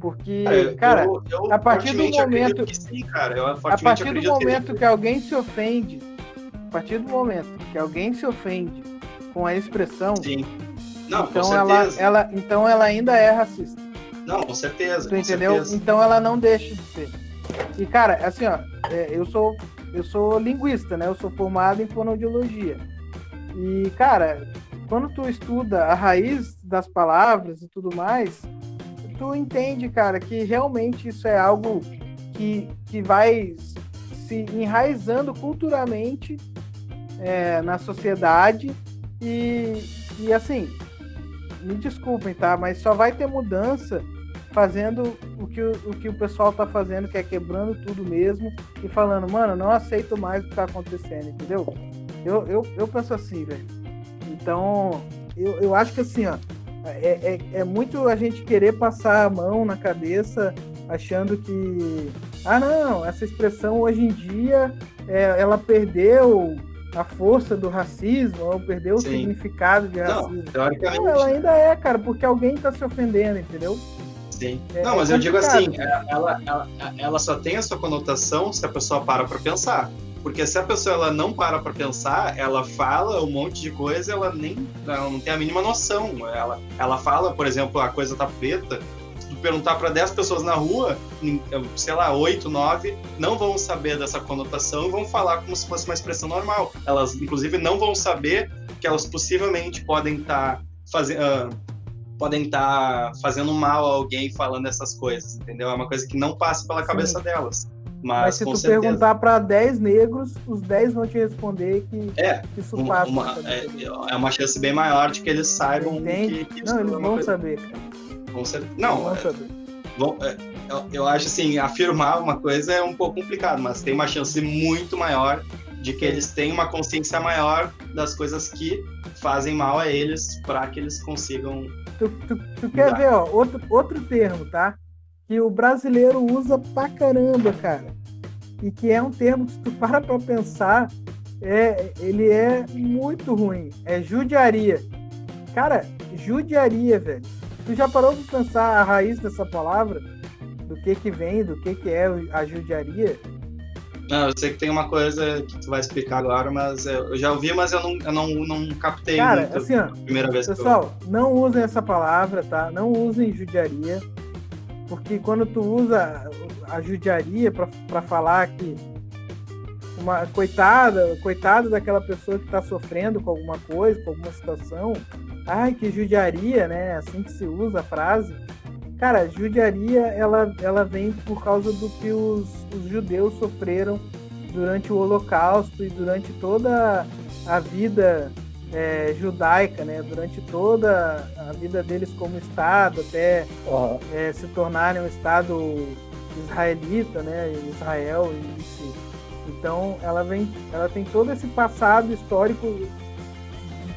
Porque, Cara, cara, eu, eu a partir do momento- que sim, cara. Eu a partir do acredito que- momento que alguém se ofende, a partir do momento que alguém se ofende com a expressão, Sim. Não, então ela, ela, então ela ainda é racista. Não, com certeza. Tu entendeu? certeza. Então ela não deixa de ser. E, cara, assim, ó, é, eu sou eu sou linguista, né? Eu sou formado em fonoaudiologia. E, cara, quando tu estuda a raiz das palavras e tudo mais, tu entende, cara, que realmente isso é algo que, que vai se enraizando culturalmente é, na sociedade e, e assim, me desculpem, tá? Mas só vai ter mudança fazendo o que o, o que o pessoal tá fazendo, que é quebrando tudo mesmo e falando, mano, não aceito mais o que tá acontecendo, entendeu? Eu, eu, eu penso assim, velho. Então, eu, eu acho que assim, ó, é, é, é muito a gente querer passar a mão na cabeça achando que ah não, essa expressão hoje em dia é, ela perdeu a força do racismo, ou perdeu Sim. o significado de racismo. Não, não, ela ainda é, cara, porque alguém está se ofendendo, entendeu? Sim. É, não, mas é eu digo assim, é, ela, ela, ela só tem essa conotação se a pessoa para para pensar. Porque se a pessoa ela não para para pensar, ela fala um monte de coisa, ela nem ela não tem a mínima noção. Ela, ela fala, por exemplo, a coisa tá preta, se tu perguntar para 10 pessoas na rua, sei lá, 8, 9, não vão saber dessa conotação e vão falar como se fosse uma expressão normal. Elas, inclusive, não vão saber que elas possivelmente podem estar tá fazendo. Uh, podem estar tá fazendo mal a alguém falando essas coisas, entendeu? É uma coisa que não passa pela cabeça Sim. delas. Mas, Mas se tu certeza. perguntar para 10 negros, os 10 vão te responder que, é, que isso uma, passa. Uma, é, é, uma chance bem maior de que eles saibam que, que Não, eles vão coisa... saber, Vão saber. Não, vão é, saber. Vão, é, eu, eu, acho assim, afirmar uma coisa é um pouco complicado, mas tem uma chance muito maior de que eles tenham uma consciência maior das coisas que fazem mal a eles para que eles consigam. Tu, tu, tu quer ver, ó, outro, outro termo, tá? que o brasileiro usa pra caramba, cara. E que é um termo que, se tu para pra pensar, é, ele é muito ruim. É judiaria. Cara, judiaria, velho. Tu já parou pra pensar a raiz dessa palavra? Do que que vem, do que que é a judiaria? Não, eu sei que tem uma coisa que tu vai explicar agora, mas eu já ouvi, mas eu não, eu não, não captei Cara, muito assim, ó, primeira vez pessoal, eu... não usem essa palavra, tá? Não usem judiaria. Porque quando tu usa a judiaria para falar que uma coitada, coitado daquela pessoa que está sofrendo com alguma coisa, com alguma situação, ai que judiaria, né? Assim que se usa a frase. Cara, judiaria ela, ela vem por causa do que os, os judeus sofreram durante o Holocausto e durante toda a vida é, judaica, né? Durante toda a vida deles como Estado, até uhum. é, se tornarem um Estado israelita, né? Israel em si. Então, ela vem, ela tem todo esse passado histórico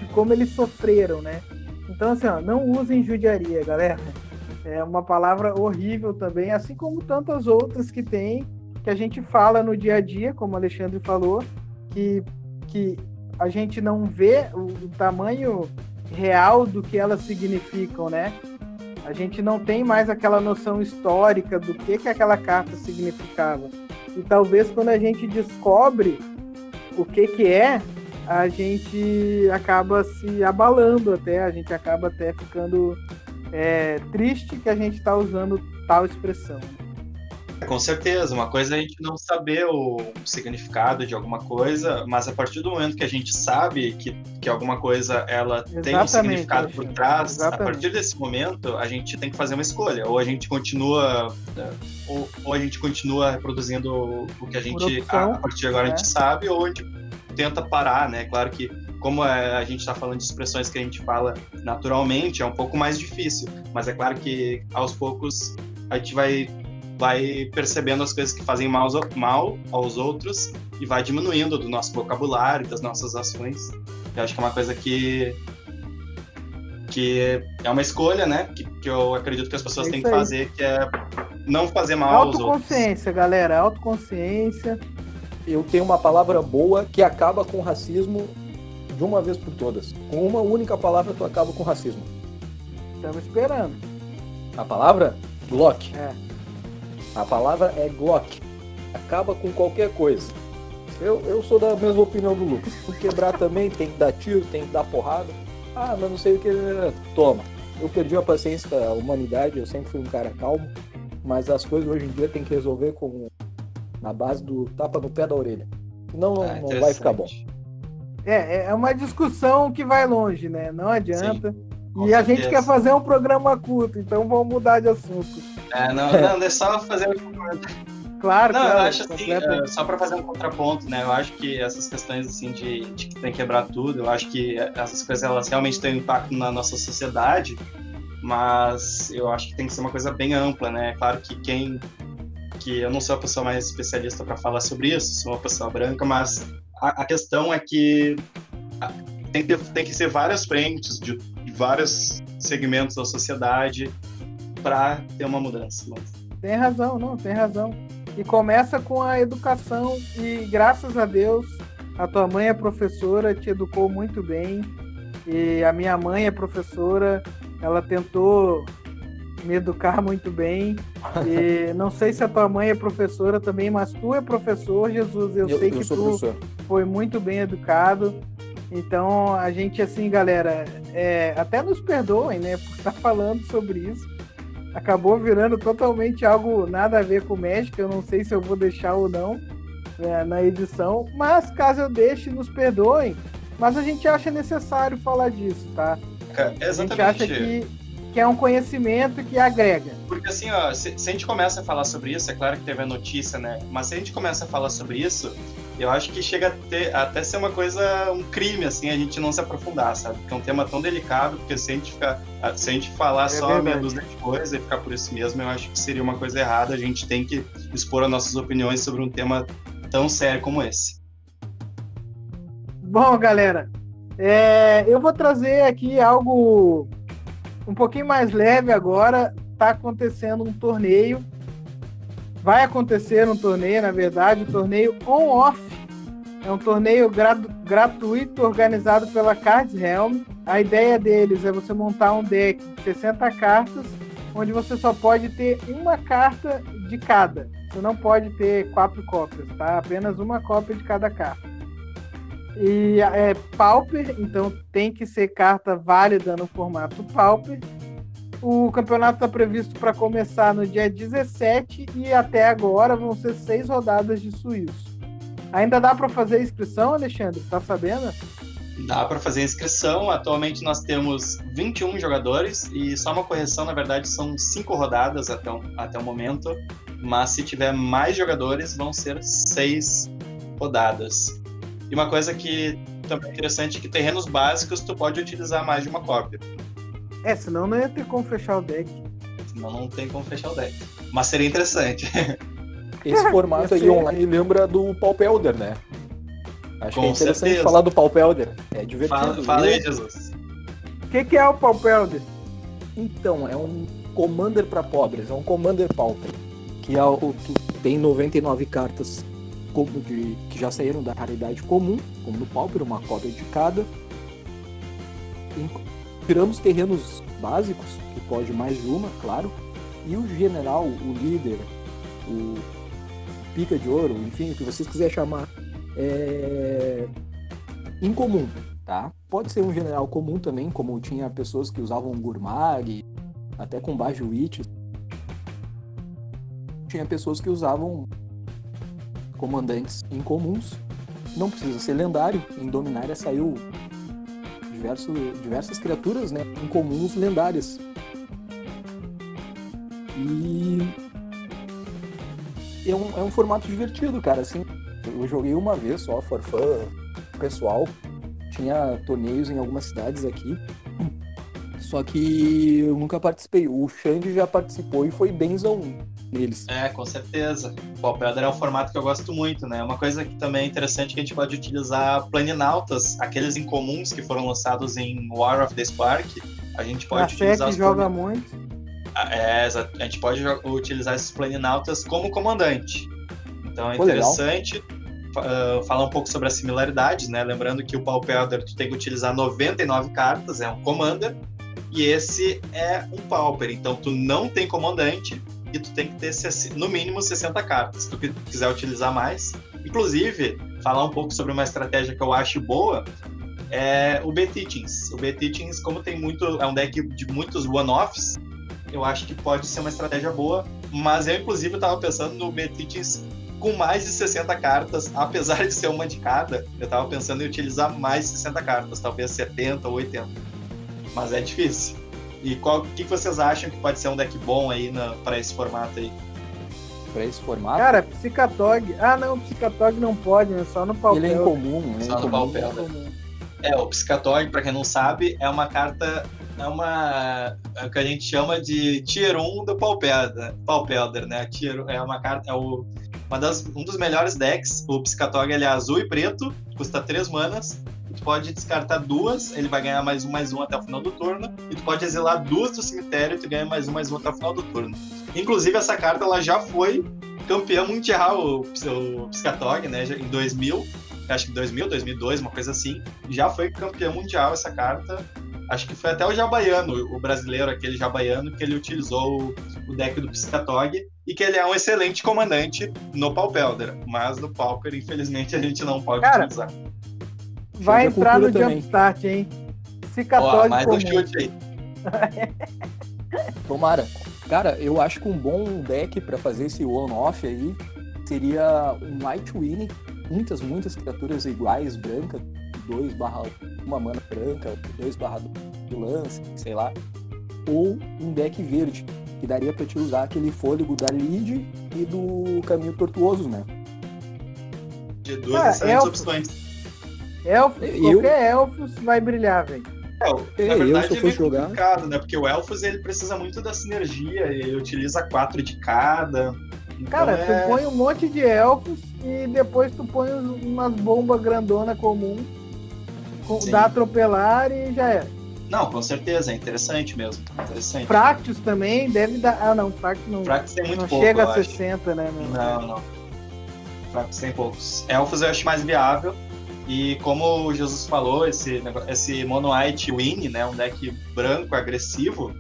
de como eles sofreram, né? Então, assim, ó, não usem judiaria, galera. É uma palavra horrível também, assim como tantas outras que tem, que a gente fala no dia a dia, como o Alexandre falou, que, que a gente não vê o, o tamanho real do que elas significam, né? A gente não tem mais aquela noção histórica do que, que aquela carta significava. E talvez quando a gente descobre o que, que é, a gente acaba se abalando até, a gente acaba até ficando é, triste que a gente está usando tal expressão. Com certeza, uma coisa é a gente não saber o significado de alguma coisa, mas a partir do momento que a gente sabe que, que alguma coisa ela Exatamente, tem um significado por trás, Exatamente. a partir desse momento a gente tem que fazer uma escolha. Ou a gente continua, ou, ou a gente continua reproduzindo o que a gente opção, a, partir de agora é. a gente sabe, ou a gente tenta parar, né? Claro que como é, a gente está falando de expressões que a gente fala naturalmente, é um pouco mais difícil, mas é claro que aos poucos a gente vai vai percebendo as coisas que fazem mal, mal aos outros e vai diminuindo do nosso vocabulário, das nossas ações. Eu acho que é uma coisa que que é uma escolha, né? Que, que eu acredito que as pessoas é têm que fazer, que é não fazer mal aos outros. Autoconsciência, galera, autoconsciência. Eu tenho uma palavra boa que acaba com o racismo de uma vez por todas. Com uma única palavra tu acaba com o racismo. Estamos esperando. A palavra? Glock. É. A palavra é Glock. Acaba com qualquer coisa. Eu, eu sou da mesma opinião do Lucas. Por quebrar também tem que dar tiro, tem que dar porrada. Ah, mas não sei o que. Toma. Eu perdi a paciência com a humanidade, eu sempre fui um cara calmo. Mas as coisas hoje em dia tem que resolver com na base do tapa no pé da orelha. Senão não, ah, não vai ficar bom. É, é uma discussão que vai longe, né? Não adianta. Sim. E a gente quer fazer um programa curto, então vamos mudar de assunto. É, não, não, é só fazer Claro, não, claro. eu acho assim, uh, só para fazer um contraponto, né? Eu acho que essas questões assim de, de que tem que quebrar tudo, eu acho que essas coisas elas realmente têm um impacto na nossa sociedade, mas eu acho que tem que ser uma coisa bem ampla, né? Claro que quem que eu não sou a pessoa mais especialista para falar sobre isso, sou uma pessoa branca, mas a, questão é que tem que, tem que ser várias frentes de várias segmentos da sociedade para ter uma mudança. Tem razão, não, tem razão. E começa com a educação e graças a Deus a tua mãe é professora, te educou muito bem. E a minha mãe é professora, ela tentou me educar muito bem. E não sei se a tua mãe é professora também, mas tu é professor, Jesus. Eu, eu sei eu que tu professor. foi muito bem educado. Então a gente, assim, galera, é, até nos perdoem, né, por estar falando sobre isso. Acabou virando totalmente algo nada a ver com México. Eu não sei se eu vou deixar ou não né, na edição, mas caso eu deixe, nos perdoem. Mas a gente acha necessário falar disso, tá? É, exatamente. A gente acha que que é um conhecimento que agrega. Porque assim, ó, se, se, a gente começa a falar sobre isso, é claro que teve a notícia, né? Mas se a gente começa a falar sobre isso, eu acho que chega a ter, até ser uma coisa, um crime, assim, a gente não se aprofundar, sabe? Porque é um tema tão delicado, porque se a gente, ficar, se a gente falar é só meia dúzia de coisas e ficar por isso mesmo, eu acho que seria uma coisa errada. A gente tem que expor as nossas opiniões sobre um tema tão sério como esse. Bom, galera, é, eu vou trazer aqui algo um pouquinho mais leve agora. Está acontecendo um torneio. Vai acontecer um torneio, na verdade, um torneio on-off. É um torneio gratuito organizado pela Cards Helm. A ideia deles é você montar um deck de 60 cartas, onde você só pode ter uma carta de cada. Você não pode ter quatro cópias, tá? Apenas uma cópia de cada carta. E é Pauper, então tem que ser carta válida no formato Pauper. O campeonato está previsto para começar no dia 17 e até agora vão ser seis rodadas de suíço. Ainda dá para fazer inscrição, Alexandre? Tá sabendo? Dá para fazer inscrição. Atualmente nós temos 21 jogadores e só uma correção, na verdade, são cinco rodadas até o, até o momento. Mas se tiver mais jogadores, vão ser seis rodadas. E uma coisa que também é interessante é que terrenos básicos tu pode utilizar mais de uma cópia. É, senão não ia ter como fechar o deck. Senão não tem como fechar o deck. Mas seria interessante. Esse formato aí online lembra do Elder, né? Acho Com que é interessante certeza. falar do Elder. É divertido. Fala, fala aí, Jesus. O que, que é o Elder? Então, é um Commander para pobres, é um Commander Pauper. Que é o, tem 99 cartas como de, que já saíram da raridade comum, como no Pauper, uma cópia de cada. Tiramos terrenos básicos, que pode mais de uma, claro. E o general, o líder, o pica de ouro, enfim, o que vocês quiserem chamar, é incomum, tá? Pode ser um general comum também, como tinha pessoas que usavam Gurmag, até com Bajo Witch. Tinha pessoas que usavam comandantes incomuns. Não precisa ser lendário. Em Dominária saiu diverso, diversas criaturas né, incomuns lendárias. E é um, é um formato divertido, cara. Assim, eu joguei uma vez só, for fun, pessoal. Tinha torneios em algumas cidades aqui. Só que eu nunca participei. O Xande já participou e foi benzão neles. É, com certeza. O Pedra é um formato que eu gosto muito, né? Uma coisa que também é interessante é que a gente pode utilizar planinautas, aqueles incomuns que foram lançados em War of the Spark. A gente pode a utilizar. Os joga muito. Ah, é, a gente pode utilizar esses planinautas como comandante. Então é interessante. Uh, falar um pouco sobre as similaridades, né? Lembrando que o Pauper tu tem que utilizar 99 cartas, é um commander, e esse é um Pauper, então tu não tem comandante, e tu tem que ter no mínimo 60 cartas. Se tu quiser utilizar mais, inclusive, falar um pouco sobre uma estratégia que eu acho boa, é o B-Teachings. O B-Teachings, como tem muito, é um deck de muitos one-offs, eu acho que pode ser uma estratégia boa, mas eu, inclusive, estava pensando no B-Teachings com mais de 60 cartas, apesar de ser uma de cada, eu estava pensando em utilizar mais de 60 cartas, talvez 70 ou 80. Mas é difícil. E qual que vocês acham que pode ser um deck bom aí para esse formato aí? Para esse formato? Cara, Psicatog. Ah, não, Psicatog não pode, né? Só no papel. Ele é incomum, né? Só no papel. Né? É, o Psicatog, para quem não sabe, é uma carta. É uma. É o que a gente chama de Tier 1 do Paupelder, Paupelder né? Tier, é uma carta. É o, uma das, um dos melhores decks. O Psicatog ele é azul e preto, custa 3 manas tu pode descartar duas, ele vai ganhar mais um, mais um até o final do turno, e tu pode exilar duas do cemitério e tu ganha mais um, mais um até o final do turno. Inclusive, essa carta ela já foi campeã mundial, o, o Piscatog, né, em 2000, acho que 2000, 2002, uma coisa assim, já foi campeã mundial essa carta. Acho que foi até o Jabaiano, o brasileiro, aquele Jabaiano, que ele utilizou o, deck do Piscatog e que ele é um excelente comandante no Paupelder, mas no Pauper, infelizmente, a gente não pode Cara, utilizar. Vai entrar no Jumpstart, hein? Piscatog mais um chute aí. Tomara. Cara, eu acho que um bom deck para fazer esse one-off aí seria um Nightwing, muitas, muitas criaturas iguais, brancas, 2 barra uma mana branca, 2 barra de lance, sei lá. Ou um deck verde, que daria para te usar aquele fôlego da lead e do caminho tortuoso, né? De duas ah, opções. Elfos, eu... qualquer elfos vai brilhar, velho. É, na verdade eu, é meio jogar... complicado, né? Porque o Elfos ele precisa muito da sinergia, ele utiliza quatro de cada. Então Cara, é... tu põe um monte de elfos e depois tu põe umas bombas grandona comum Sim. dá atropelar e já é. Não, com certeza, é interessante mesmo. Interessante. Fractus também deve dar. Ah, não, Fractus não. Fractus tem muito não pouco. Chega a 60, né? Não, não. Fractus tem poucos. Elfos eu acho mais viável. E como o Jesus falou, esse, esse Mono White Win, né? Um deck branco, agressivo,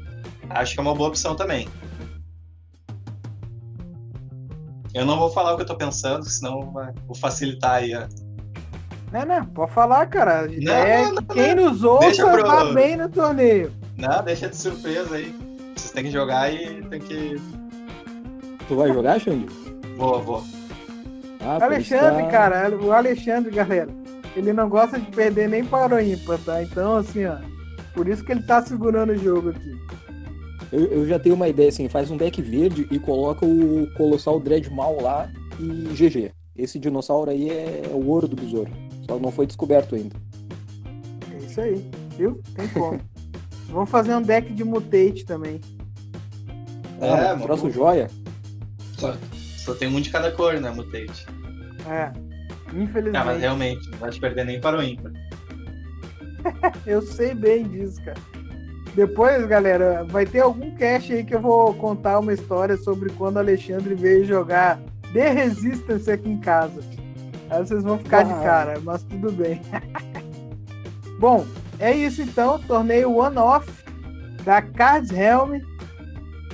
acho que é uma boa opção também. Eu não vou falar o que eu tô pensando, senão vou facilitar aí a, não, não, pode falar, cara. Não, é não, não, quem nos ouça pro... tá bem no torneio. Não, deixa de surpresa aí. Vocês têm que jogar e tem que. Tu vai jogar, Xande? Vou, vou. Ah, Alexandre, tá... cara, o Alexandre, galera, ele não gosta de perder nem para o ímpar, tá? Então, assim, ó, por isso que ele tá segurando o jogo aqui. Eu, eu já tenho uma ideia, assim, faz um deck verde e coloca o Colossal Dreadmal lá e GG. Esse dinossauro aí é o ouro do besouro. Só não foi descoberto ainda. É isso aí, viu? Tem como. Vamos fazer um deck de mutate também. É, ah, um troço joia. Só, só tem um de cada cor, né, mutate. É, infelizmente. Ah, mas realmente, não vai te perder nem para o ímpar. eu sei bem disso, cara. Depois, galera, vai ter algum cast aí que eu vou contar uma história sobre quando o Alexandre veio jogar The Resistance aqui em casa. Aí vocês vão ficar de cara, mas tudo bem. Bom, é isso então. Torneio one-off da Cards Helm.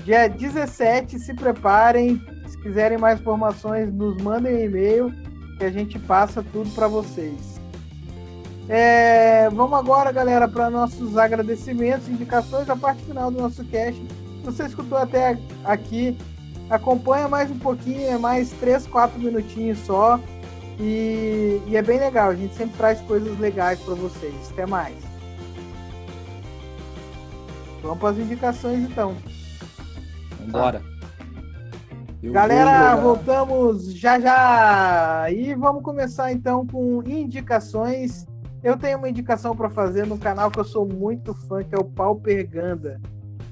Dia 17, se preparem. Se quiserem mais informações, nos mandem um e-mail que a gente passa tudo para vocês. É, vamos agora, galera, para nossos agradecimentos, indicações, a parte final do nosso cast. Você escutou até aqui, acompanha mais um pouquinho, é mais 3, 4 minutinhos só. E, e, é bem legal, a gente sempre traz coisas legais para vocês. Até mais. Vamos para as indicações então. Bora. Galera, voltamos já já. E vamos começar então com indicações. Eu tenho uma indicação para fazer no canal que eu sou muito fã, que é o Pauper Ganda.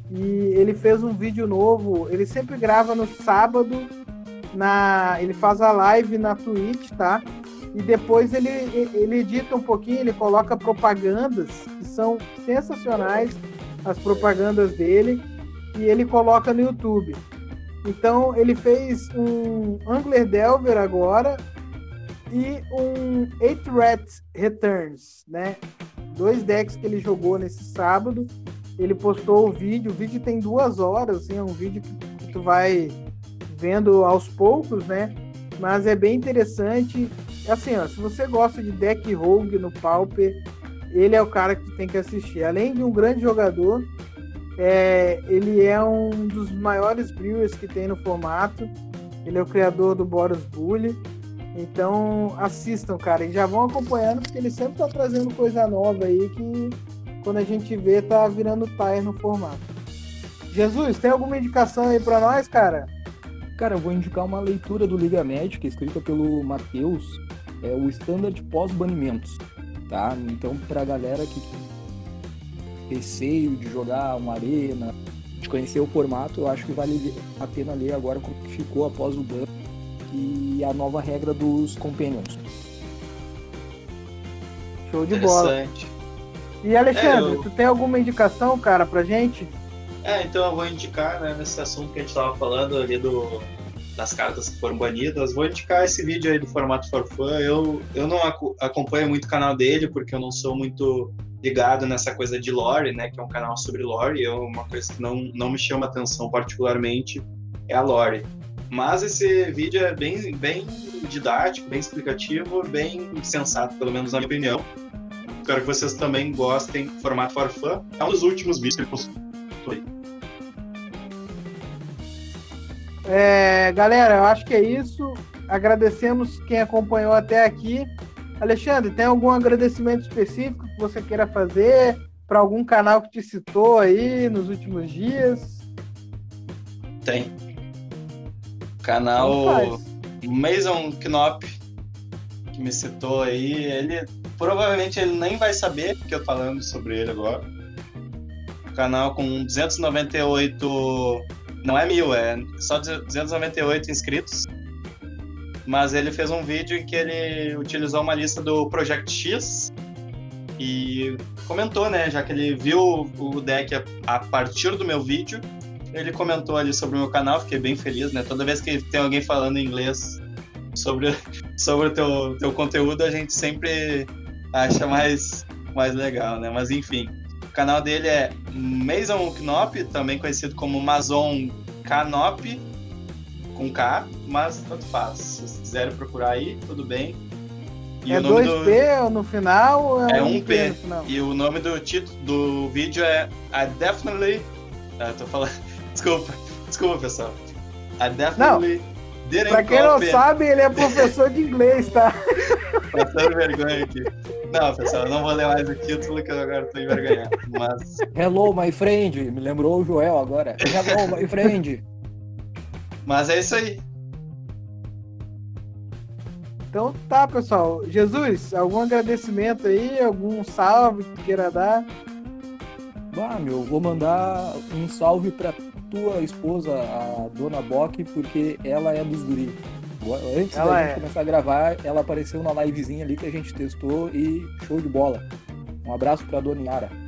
E ele fez um vídeo novo, ele sempre grava no sábado na, ele faz a live na Twitch, tá? E depois ele, ele edita um pouquinho, ele coloca propagandas que são sensacionais, as propagandas dele, e ele coloca no YouTube. Então ele fez um Angler Delver agora e um Eight Rat Returns, né? Dois decks que ele jogou nesse sábado. Ele postou o vídeo, o vídeo tem duas horas, assim, é um vídeo que, tu vai vendo aos poucos, né? Mas é bem interessante. Assim, ó, se você gosta de deck rogue no Pauper, ele é o cara que tem que assistir. Além de um grande jogador, é, ele é um dos maiores brewers que tem no formato. Ele é o criador do Boros Bully. Então assistam, cara, e já vão acompanhando, porque ele sempre tá trazendo coisa nova aí que quando a gente vê tá virando tire no formato. Jesus, tem alguma indicação aí para nós, cara? Cara, eu vou indicar uma leitura do Liga Médica, escrita pelo Matheus, é o Standard pós-banimentos, tá? Então, pra galera que receio de jogar uma arena, de conhecer o formato, eu acho que vale a pena ler agora como ficou após o ban e a nova regra dos Companions. Show de bola. E Alexandre, é, eu... tu tem alguma indicação, cara, pra gente? É, então eu vou indicar, né, nesse assunto que a gente tava falando ali do, das cartas que foram banidas, vou indicar esse vídeo aí do formato for fun. Eu, eu não acompanho muito o canal dele, porque eu não sou muito ligado nessa coisa de lore, né, que é um canal sobre lore, é uma coisa que não, não me chama atenção particularmente, é a lore. Mas esse vídeo é bem, bem didático, bem explicativo, bem sensato, pelo menos na minha opinião. Espero que vocês também gostem formato for. É um dos últimos vídeos que ele postou. É, galera, eu acho que é isso. Agradecemos quem acompanhou até aqui. Alexandre, tem algum agradecimento específico que você queira fazer para algum canal que te citou aí nos últimos dias? Tem. Canal Mason Knop, que me citou aí, ele provavelmente ele nem vai saber que eu falando sobre ele agora. Canal com 298 não é mil, é só 298 inscritos. Mas ele fez um vídeo em que ele utilizou uma lista do Project X e comentou, né? Já que ele viu o deck a, partir do meu vídeo, ele comentou ali sobre o meu canal, fiquei bem feliz, né? Toda vez que tem alguém falando inglês sobre, sobre o teu, teu conteúdo, a gente sempre acha mais, mais legal, né? Mas enfim, o canal dele é Mason Knop, também conhecido como Mason Canop, com K, mas tanto faz. Se vocês quiserem procurar aí, tudo bem. E é 2P do... no final? É, é um P. E o nome do título do vídeo é I Definitely. Ah, tô falando. Desculpa, desculpa, pessoal. I Definitely. Não. Pra quem não sabe, ele é professor de inglês, tá? Passando vergonha aqui. Não, pessoal, eu não vou ler mais o título que eu agora tô envergonhado. Mas. Hello, my friend. Me lembrou o Joel agora. Hello, my friend. Mas é isso aí. Então tá, pessoal. Jesus, algum agradecimento aí? Algum salve que queira dar? Ah, meu, vou mandar um salve pra tua esposa, a dona Bock, porque ela é dos guri. Antes ela da gente é. começar a gravar, ela apareceu na livezinha ali que a gente testou e show de bola. Um abraço pra dona Yara.